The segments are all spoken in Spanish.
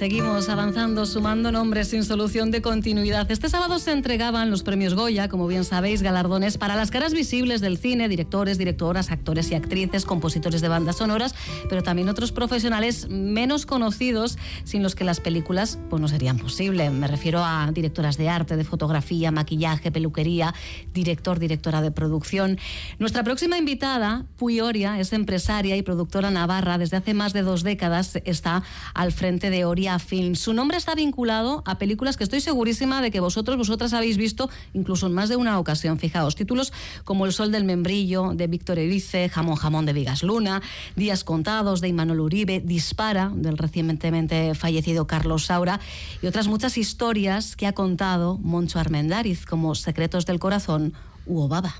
Seguimos avanzando, sumando nombres sin solución de continuidad. Este sábado se entregaban los premios Goya, como bien sabéis, galardones para las caras visibles del cine, directores, directoras, actores y actrices, compositores de bandas sonoras, pero también otros profesionales menos conocidos sin los que las películas pues, no serían posibles. Me refiero a directoras de arte, de fotografía, maquillaje, peluquería, director, directora de producción. Nuestra próxima invitada, Puyoria, es empresaria y productora navarra. Desde hace más de dos décadas está al frente de Oria Film. Su nombre está vinculado a películas que estoy segurísima de que vosotros, vosotras habéis visto incluso en más de una ocasión. Fijaos, títulos como El Sol del Membrillo de Víctor Erice, Jamón Jamón de Vigas Luna, Días Contados de Imanol Uribe, Dispara del recientemente fallecido Carlos Saura y otras muchas historias que ha contado Moncho Armendariz como Secretos del Corazón u Obaba.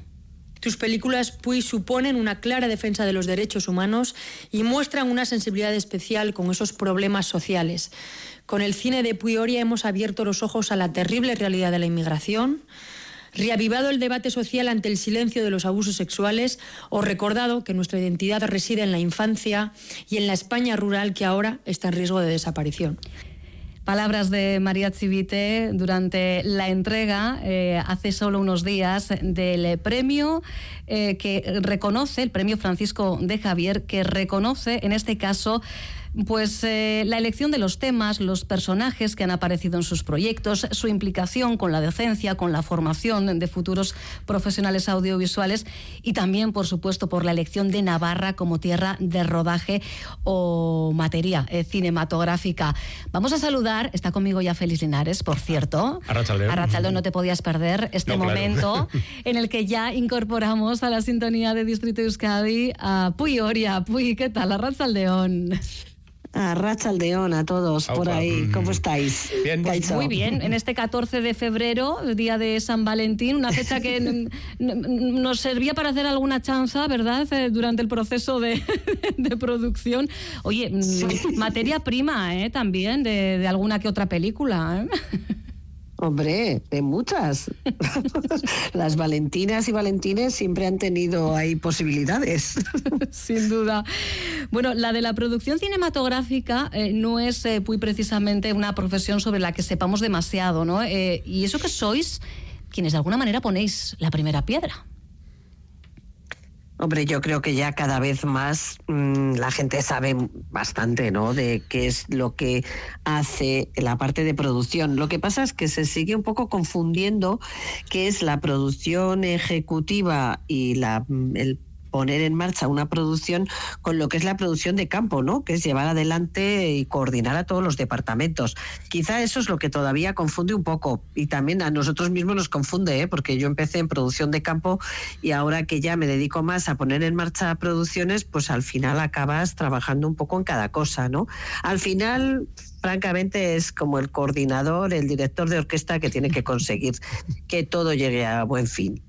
Tus películas, Puy, suponen una clara defensa de los derechos humanos y muestran una sensibilidad especial con esos problemas sociales. Con el cine de Puyoria hemos abierto los ojos a la terrible realidad de la inmigración, reavivado el debate social ante el silencio de los abusos sexuales o recordado que nuestra identidad reside en la infancia y en la España rural que ahora está en riesgo de desaparición. Palabras de María Chivite durante la entrega eh, hace solo unos días del premio eh, que reconoce, el premio Francisco de Javier, que reconoce en este caso pues eh, la elección de los temas, los personajes que han aparecido en sus proyectos, su implicación con la docencia, con la formación de futuros profesionales audiovisuales y también, por supuesto, por la elección de Navarra como tierra de rodaje o materia eh, cinematográfica. Vamos a saludar, está conmigo ya Félix Linares, por cierto. Arrachaldeón. no te podías perder este momento en el que ya incorporamos a la sintonía de Distrito Euskadi a Puy Oria. Puy, ¿qué tal? Arrachaldeón. A Racha Aldeón, a todos por ahí. ¿Cómo mm. estáis? Bien. Pues muy bien. En este 14 de febrero, día de San Valentín, una fecha que nos servía para hacer alguna chanza, ¿verdad? Eh, durante el proceso de, producción. Oye, mm, materia prima, ¿eh? También de, de alguna que otra película. ¿eh? Hombre, de muchas. Las Valentinas y Valentines siempre han tenido ahí posibilidades. Sin duda. Bueno, la de la producción cinematográfica eh, no es eh, muy precisamente una profesión sobre la que sepamos demasiado, ¿no? Eh, y eso que sois quienes de alguna manera ponéis la primera piedra. Hombre, yo creo que ya cada vez más mm, la gente sabe bastante, ¿no? De qué es lo que hace la parte de producción. Lo que pasa es que se sigue un poco confundiendo qué es la producción ejecutiva y la, el poner en marcha una producción con lo que es la producción de campo, ¿no? Que es llevar adelante y coordinar a todos los departamentos. Quizá eso es lo que todavía confunde un poco y también a nosotros mismos nos confunde, ¿eh? porque yo empecé en producción de campo y ahora que ya me dedico más a poner en marcha producciones, pues al final acabas trabajando un poco en cada cosa, ¿no? Al final francamente es como el coordinador, el director de orquesta que tiene que conseguir que todo llegue a buen fin.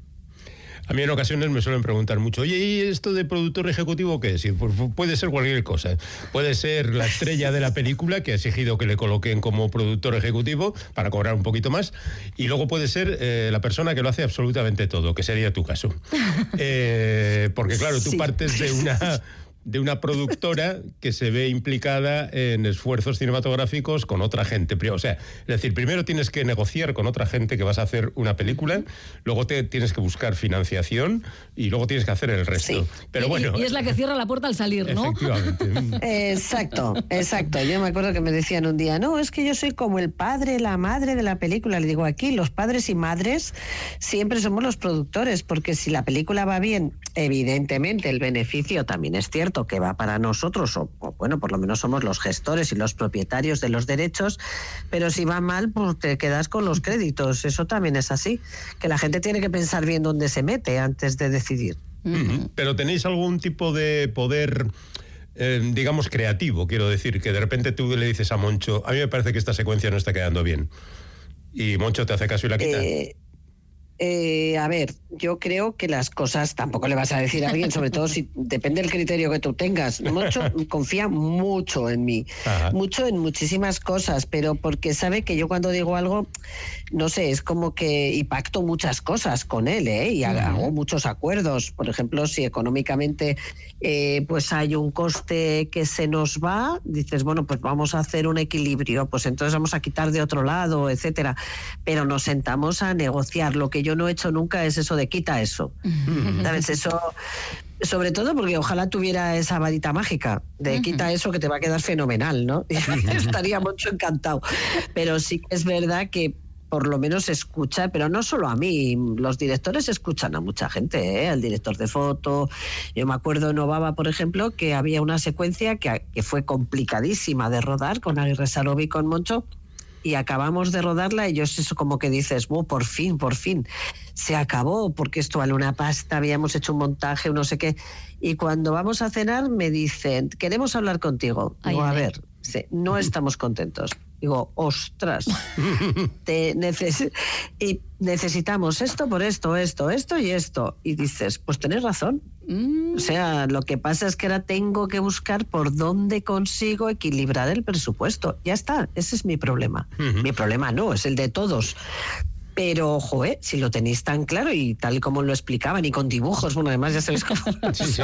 A mí en ocasiones me suelen preguntar mucho, oye, ¿y esto de productor ejecutivo qué es? Pues puede ser cualquier cosa. Puede ser la estrella de la película que ha exigido que le coloquen como productor ejecutivo para cobrar un poquito más. Y luego puede ser eh, la persona que lo hace absolutamente todo, que sería tu caso. Eh, porque claro, tú partes de una de una productora que se ve implicada en esfuerzos cinematográficos con otra gente. O sea, es decir, primero tienes que negociar con otra gente que vas a hacer una película, luego te tienes que buscar financiación y luego tienes que hacer el resto. Pero bueno. Y, es la que cierra la puerta al salir, ¿no? Efectivamente. exacto, exacto. Yo me acuerdo que me decían un día, no, es que yo soy como el padre, la madre de la película. Le digo, aquí los padres y madres siempre somos los productores, porque si la película va bien, evidentemente el beneficio también es cierto que va para nosotros, o, bueno, por lo menos somos los gestores y los propietarios de los derechos, pero si va mal, pues te quedas con los créditos. Eso también es así, que la gente tiene que pensar bien dónde se mete antes de decidir. Pero tenéis algún tipo de poder... Eh, digamos, creativo, quiero decir, que de repente tú le dices a Moncho, a mí me parece que esta secuencia no está quedando bien. Y Moncho te hace caso y la quita. Eh, eh, a ver, yo creo que las cosas tampoco le vas a decir a alguien, sobre todo si depende del criterio que tú tengas. Mucho, confía mucho en mí, mucho en muchísimas cosas, pero porque sabe que yo cuando digo algo, no sé, es como que y pacto muchas cosas con él, ¿eh? Y hago muchos acuerdos. Por ejemplo, si económicamente eh, pues hay un coste que se nos va, dices, bueno, pues vamos a hacer un equilibrio, pues entonces vamos a quitar de otro lado, etcétera. Pero nos sentamos a negociar. Lo que yo no he hecho nunca es eso de quita eso. ¿Sabes? Eso sobre todo porque ojalá tuviera esa varita mágica de quita eso que te va a quedar fenomenal, ¿no? Estaría mucho encantado. Pero sí que es verdad que por lo menos escucha, pero no solo a mí, los directores escuchan a mucha gente, ¿eh? al director de foto. Yo me acuerdo en Obama, por ejemplo, que había una secuencia que, que fue complicadísima de rodar con Aguirre Sarobi y con Moncho, y acabamos de rodarla y yo es eso como que dices, oh, por fin, por fin, se acabó, porque esto vale una pasta, habíamos hecho un montaje, no sé qué. Y cuando vamos a cenar me dicen, queremos hablar contigo. Digo, a ver, no estamos contentos. Digo, ostras, te y necesitamos esto por esto, esto, esto y esto. Y dices, pues tenés razón. Mm. O sea, lo que pasa es que ahora tengo que buscar por dónde consigo equilibrar el presupuesto. Ya está, ese es mi problema. Mi problema no, es el de todos. Pero, ojo, si lo tenéis tan claro y tal como lo explicaban y con dibujos, bueno, además ya sabéis cómo. sí, sí.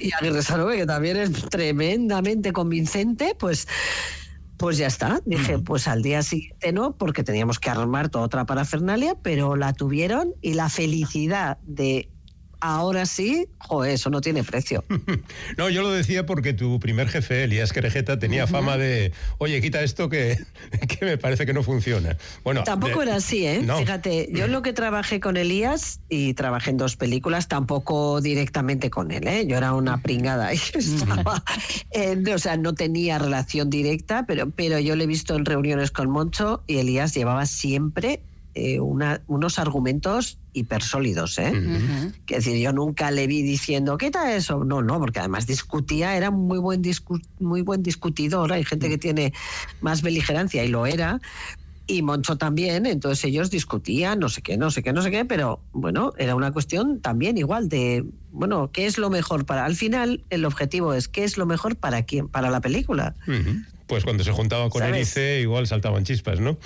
y Aguirre Salove, que también es tremendamente convincente, pues pues ya está. Dije, pues al día siguiente no, porque teníamos que armar toda otra parafernalia, pero la tuvieron y la felicidad de ahora sí, joder, eso no tiene precio. no, yo lo decía porque tu primer jefe, Elías Querejeta, tenía fama de, oye, quita esto que, que, me parece que no funciona. Bueno, tampoco era así, ¿eh? Fíjate, yo lo que trabajé con Elías y trabajé en dos películas, tampoco directamente con él, ¿eh? Yo era una pringada y estaba, o sea, no tenía relación directa, pero, pero yo le he visto en reuniones con Moncho y Elías llevaba siempre eh, unos argumentos hipersólidos, ¿eh? Que decir, yo nunca le vi diciendo, ¿qué tal eso? No, no, porque además discutía, era muy buen, muy buen discutidor, hay gente que tiene más beligerancia y lo era, y Moncho también, entonces ellos discutían, no sé qué, no sé qué, no sé qué, pero bueno, era una cuestión también igual de, bueno, ¿qué es lo mejor para... Al final el objetivo es, ¿qué es lo mejor para quién? Para la película. Pues cuando se juntaba con Erice igual saltaban chispas, ¿no?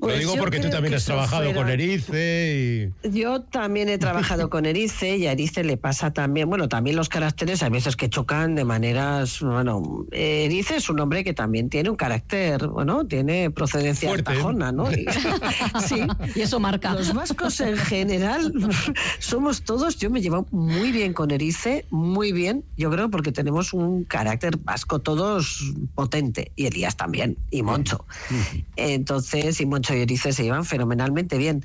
Lo pues digo porque tú también has trabajado con Erice. Y... Yo también he trabajado con Erice y a Erice le pasa también, bueno, también los caracteres a veces que chocan de maneras, bueno, Erice es un hombre que también tiene un carácter, bueno, tiene procedencia Fuerte. ¿no? Y, sí. Y eso marca. Los vascos en general somos todos, yo me llevo muy bien con Erice, muy bien, yo creo porque tenemos un carácter vasco todos potente y Elías también, y Moncho. Entonces, y Moncho y Erice se llevan fenomenalmente bien.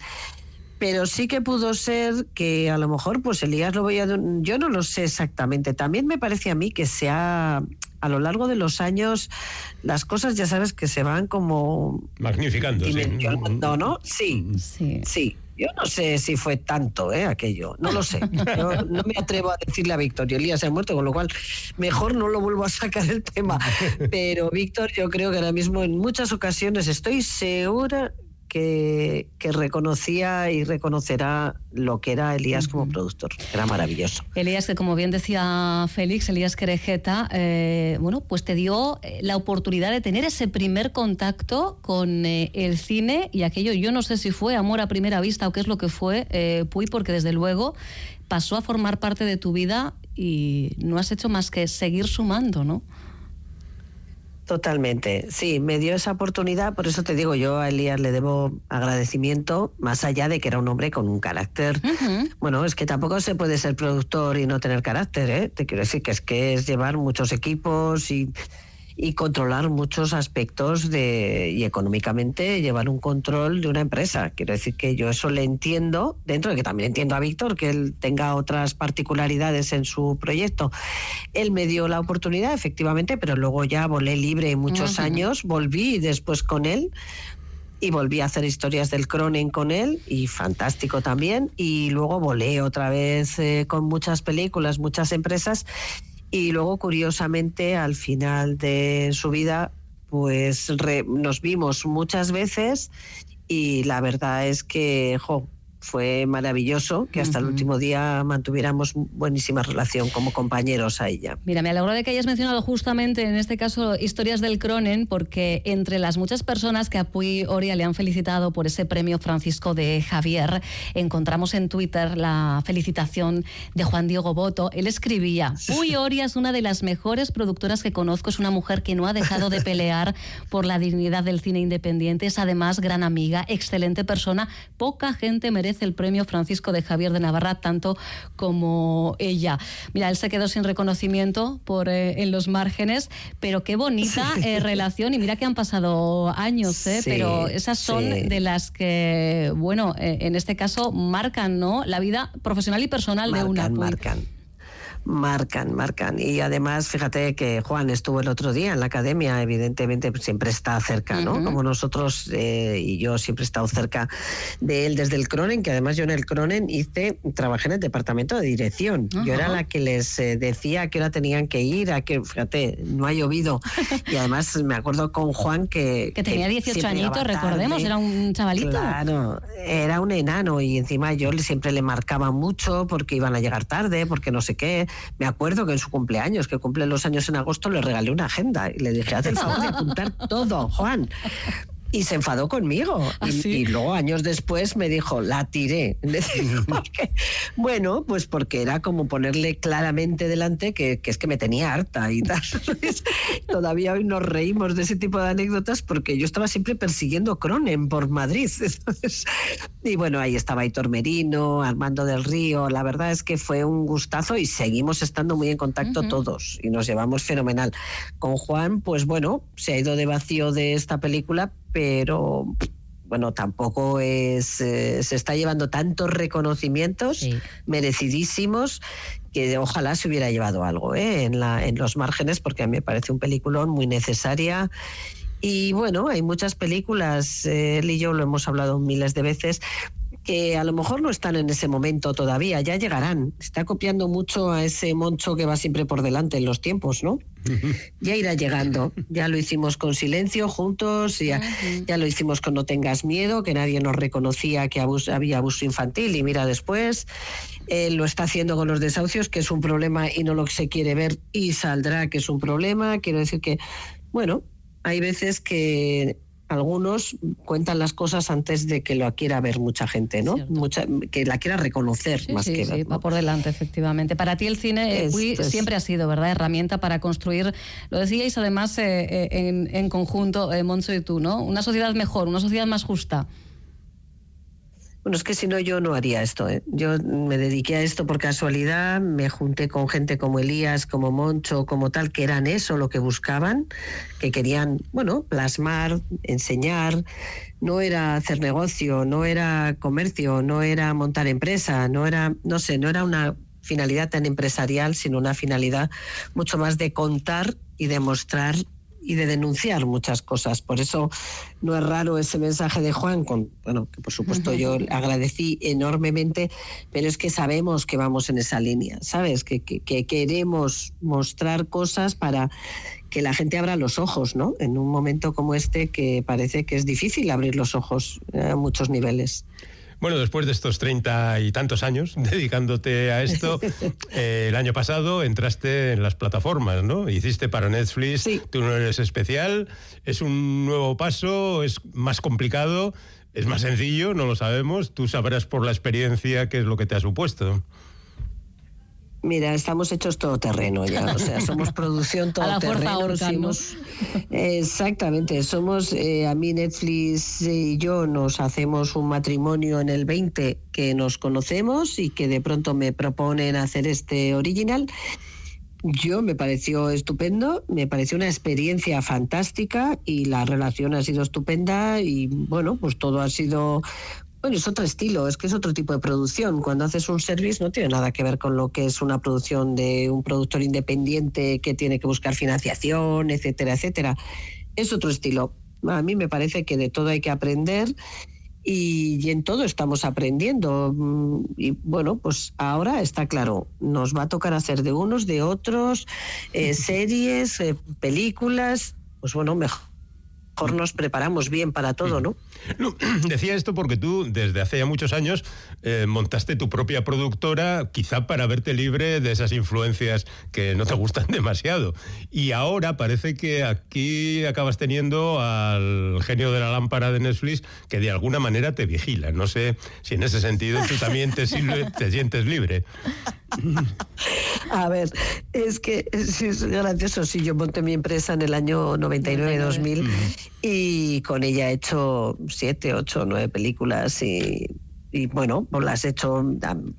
Pero sí que pudo ser que a lo mejor, pues Elías lo veía, yo no lo sé exactamente. También me parece a mí que se ha, a lo largo de los años, las cosas ya sabes que se van como... Magnificando, sí. ¿no? Sí, sí, sí. Yo no sé si fue tanto ¿eh? aquello, no lo sé. Yo no me atrevo a decirle a Víctor, y Elías se ha muerto, con lo cual mejor no lo vuelvo a sacar el tema. Pero Víctor, yo creo que ahora mismo en muchas ocasiones estoy segura que, reconocía y reconocerá lo que era Elías como productor. Era maravilloso. Elías, que como bien decía Félix, Elías Querejeta, eh, bueno, pues te dio eh, la oportunidad de tener ese primer contacto con eh, el cine y aquello, yo no sé si fue amor a primera vista o qué es lo que fue, Puy, porque desde luego pasó a formar parte de tu vida y no has hecho más que seguir sumando, ¿no? Totalmente, sí, me dio esa oportunidad, por eso te digo, yo a Elías le debo agradecimiento, más allá de que era un hombre con un carácter. Bueno, es que tampoco se puede ser productor y no tener carácter, ¿eh? Te quiero decir que es que es llevar muchos equipos y y controlar muchos aspectos de, y económicamente llevar un control de una empresa. Quiero decir que yo eso le entiendo, dentro de que también entiendo a Víctor que él tenga otras particularidades en su proyecto. Él me dio la oportunidad, efectivamente, pero luego ya volé libre muchos años, volví después con él y volví a hacer historias del Cronen con él y fantástico también y luego volé otra vez eh, con muchas películas, muchas empresas y luego, curiosamente, al final de su vida, pues nos vimos muchas veces y la verdad es que, jo, fue maravilloso que hasta el último día mantuviéramos buenísima relación como compañeros a ella. Mira, me alegro de que hayas mencionado justamente en este caso historias del Cronen, porque entre las muchas personas que a Puy Oria le han felicitado por ese premio Francisco de Javier, encontramos en Twitter la felicitación de Juan Diego Boto. Él escribía, Puy Oria es una de las mejores productoras que conozco, es una mujer que no ha dejado de pelear por la dignidad del cine independiente, es además gran amiga, excelente persona, poca gente merece el premio Francisco de Javier de Navarra, tanto como ella. Mira, él se quedó sin reconocimiento por eh, en los márgenes, pero qué bonita eh, relación. Y mira que han pasado años, eh, pero esas son de las que, bueno, en este caso marcan ¿no? la vida profesional y personal de una. Marcan marcan, marcan. Y además, fíjate que Juan estuvo el otro día en la academia, evidentemente pues, siempre está cerca, ¿no? Como nosotros eh, y yo siempre he estado cerca de él desde el Cronen, que además yo en el Cronen hice, trabajé en el departamento de dirección. Yo era la que les eh, decía a qué hora tenían que ir, a que, fíjate, no ha llovido. Y además me acuerdo con Juan que... Que tenía 18 añitos, recordemos, era un chavalito. Claro, era un enano y encima yo siempre le marcaba mucho porque iban a llegar tarde, porque no sé qué me acuerdo que en su cumpleaños, que cumple los años en agosto, le regalé una agenda y le dije, haz el favor de apuntar todo, Juan y se enfadó conmigo. ¿Ah, y, luego, años después, me dijo, la tiré. bueno, pues porque era como ponerle claramente delante que, es que me tenía harta y tal. Todavía hoy nos reímos de ese tipo de anécdotas porque yo estaba siempre persiguiendo Cronen por Madrid. y bueno, ahí estaba Aitor Merino, Armando del Río. La verdad es que fue un gustazo y seguimos estando muy en contacto todos y nos llevamos fenomenal. Con Juan, pues bueno, se ha ido de vacío de esta película, pero bueno, tampoco es, eh, se está llevando tantos reconocimientos merecidísimos que ojalá se hubiera llevado algo ¿eh? en, la, en los márgenes, porque a mí me parece un peliculón muy necesaria. Y bueno, hay muchas películas, eh, él y yo lo hemos hablado miles de veces, que a lo mejor no están en ese momento todavía, ya llegarán. Está copiando mucho a ese moncho que va siempre por delante en los tiempos, ¿no? ya irá llegando. Ya lo hicimos con silencio juntos, ya, ya lo hicimos con No tengas miedo, que nadie nos reconocía que había abuso infantil y mira después. Lo está haciendo con los desahucios, que es un problema y no lo que se quiere ver y saldrá que es un problema. Quiero decir que, bueno, hay veces que algunos cuentan las cosas antes de que lo quiera ver mucha gente, ¿no? Mucha, que la quiera reconocer más que ver. Sí, va por delante, efectivamente. Para ti el cine siempre ha sido, ¿verdad? Herramienta para construir, lo decíais además eh, eh, en, en, conjunto, eh, Moncho y tú, ¿no? Una sociedad mejor, una sociedad más justa. Bueno, es que si no yo no haría esto. ¿eh? Yo me dediqué a esto por casualidad, me junté con gente como Elías, como Moncho, como tal, que eran eso lo que buscaban, que querían, bueno, plasmar, enseñar. No era hacer negocio, no era comercio, no era montar empresa, no era, no sé, no era una finalidad tan empresarial, sino una finalidad mucho más de contar y demostrar y de denunciar muchas cosas. Por eso no es raro ese mensaje de Juan, con, bueno, que por supuesto yo agradecí enormemente, pero es que sabemos que vamos en esa línea, ¿sabes? Que, que, queremos mostrar cosas para que la gente abra los ojos, ¿no? En un momento como este que parece que es difícil abrir los ojos a muchos niveles. Bueno, después de estos treinta y tantos años dedicándote a esto, eh, el año pasado entraste en las plataformas, ¿no? Hiciste para Netflix, tú no eres especial, es un nuevo paso, es más complicado, es más sencillo, no lo sabemos, tú sabrás por la experiencia qué es lo que te ha supuesto. Mira, estamos hechos todo terreno ya, o sea, somos producción todo terreno. exactamente, somos, eh, a mí Netflix y yo nos hacemos un matrimonio en el 20 que nos conocemos y que de pronto me proponen hacer este original. Yo me pareció estupendo, me pareció una experiencia fantástica y la relación ha sido estupenda y bueno, pues todo ha sido bueno, es otro estilo, es que es otro tipo de producción. Cuando haces un service no tiene nada que ver con lo que es una producción de un productor independiente que tiene que buscar financiación, etcétera, etcétera. Es otro estilo. A mí me parece que de todo hay que aprender y, en todo estamos aprendiendo. Mm, y bueno, pues ahora está claro, nos va a tocar hacer de unos, de otros, eh, series, eh, películas, pues bueno, mejor mejor nos preparamos bien para todo, ¿no? decía esto porque tú desde hace ya muchos años eh, montaste tu propia productora, quizá para verte libre de esas influencias que no te gustan demasiado. Y ahora parece que aquí acabas teniendo al genio de la lámpara de Netflix que de alguna manera te vigila. No sé si en ese sentido tú también te, te sientes libre. A ver, es que es, gracioso. Sí, yo monté mi empresa en el año 99-2000 y con ella he hecho siete, ocho, nueve películas y, bueno, pues las he hecho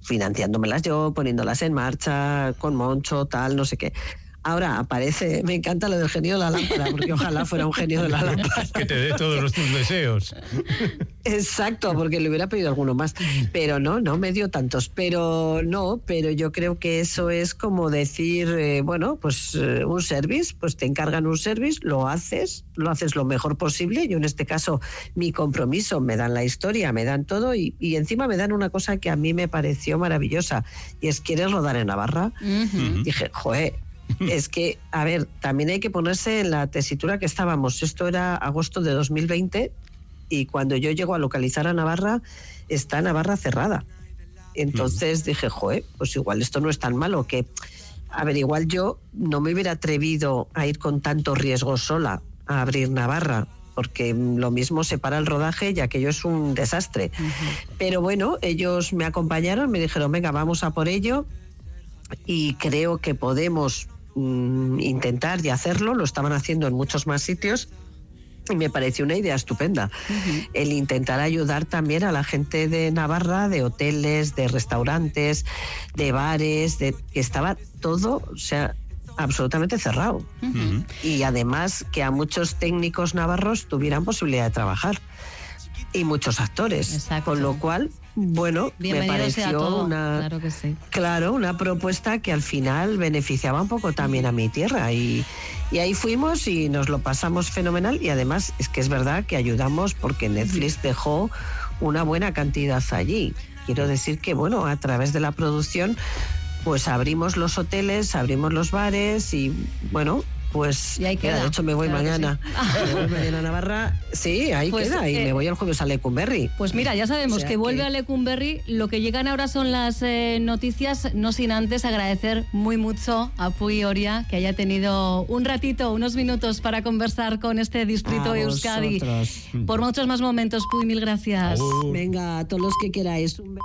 financiándomelas yo, poniéndolas en marcha, con Moncho, tal, no sé qué. Ahora aparece, me encanta lo del genio de la lámpara, porque ojalá fuera un genio de la lámpara. que te dé todos los tus deseos. Exacto, porque le hubiera pedido alguno más. Pero no, no me dio tantos. Pero no, pero yo creo que eso es como decir, eh, bueno, pues eh, un service, pues te encargan un service, lo haces, lo haces lo mejor posible. Yo en este caso, mi compromiso, me dan la historia, me dan todo y, encima me dan una cosa que a mí me pareció maravillosa y es, ¿quieres rodar en Navarra? Dije, joder, es que, a ver, también hay que ponerse en la tesitura que estábamos. Esto era agosto de 2020 y cuando yo llego a localizar a Navarra, está Navarra cerrada. Entonces dije, joder, pues igual esto no es tan malo, que, a ver, igual yo no me hubiera atrevido a ir con tanto riesgo sola a abrir Navarra, porque lo mismo se para el rodaje y aquello es un desastre. Pero bueno, ellos me acompañaron, me dijeron, venga, vamos a por ello y creo que podemos Mm, intentar y hacerlo, lo estaban haciendo en muchos más sitios. Y me pareció una idea estupenda el intentar ayudar también a la gente de Navarra, de hoteles, de restaurantes, de bares, de que estaba todo, o sea, absolutamente cerrado. Y además que a muchos técnicos navarros tuvieran posibilidad de trabajar y muchos actores. Con lo cual, bueno, me pareció una claro, que sí. claro, una propuesta que al final beneficiaba un poco también a mi tierra y, y ahí fuimos y nos lo pasamos fenomenal y además es que es verdad que ayudamos porque Netflix dejó una buena cantidad allí. Quiero decir que bueno, a través de la producción pues abrimos los hoteles, abrimos los bares y bueno, pues y ahí queda. de hecho me voy mañana. Me voy mañana a Navarra. Sí, ahí pues, queda. Y eh, me voy el jueves a Lecumberri. Pues mira, ya sabemos que vuelve a Lecumberri. Lo que llegan ahora son las eh, noticias, no sin antes agradecer muy mucho a Puy Oria que haya tenido un ratito, unos minutos para conversar con este distrito de Euskadi. Por muchos más momentos, Puy, mil gracias. Venga, a todos los que queráis. Un